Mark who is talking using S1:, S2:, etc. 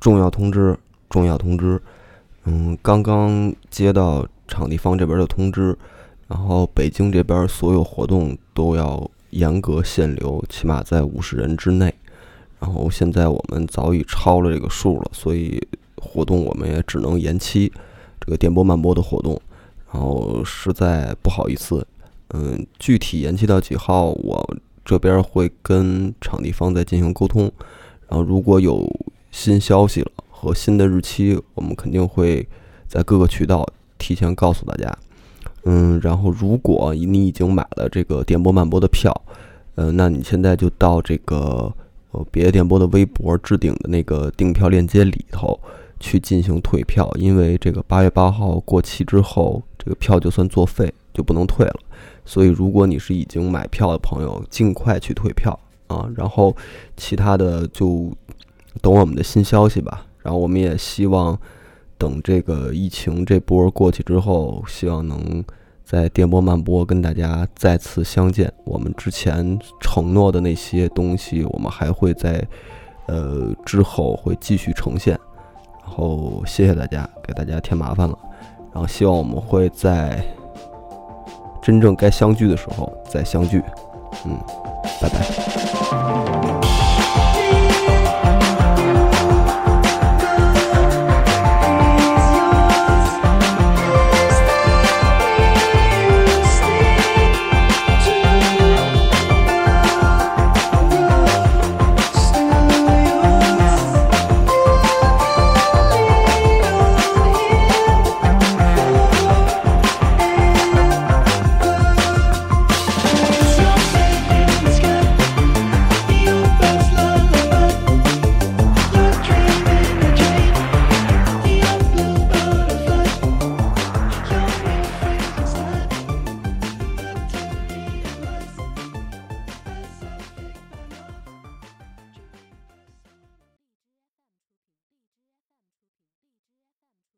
S1: 重要通知，重要通知。嗯，刚刚接到场地方这边的通知，然后北京这边所有活动都要严格限流，起码在五十人之内。然后现在我们早已超了这个数了，所以活动我们也只能延期这个电波慢播的活动。然后实在不好意思，嗯，具体延期到几号，我这边会跟场地方再进行沟通。然后如果有新消息了和新的日期，我们肯定会在各个渠道提前告诉大家。嗯，然后如果你已经买了这个电波慢播的票，呃，那你现在就到这个呃别的电波的微博置顶的那个订票链接里头去进行退票，因为这个八月八号过期之后，这个票就算作废，就不能退了。所以如果你是已经买票的朋友，尽快去退票啊。然后其他的就等我们的新消息吧。然后我们也希望等这个疫情这波过去之后，希望能在电波慢播跟大家再次相见。我们之前承诺的那些东西，我们还会在呃之后会继续呈现。然后谢谢大家，给大家添麻烦了。然后希望我们会在真正该相聚的时候再相聚。嗯，拜拜。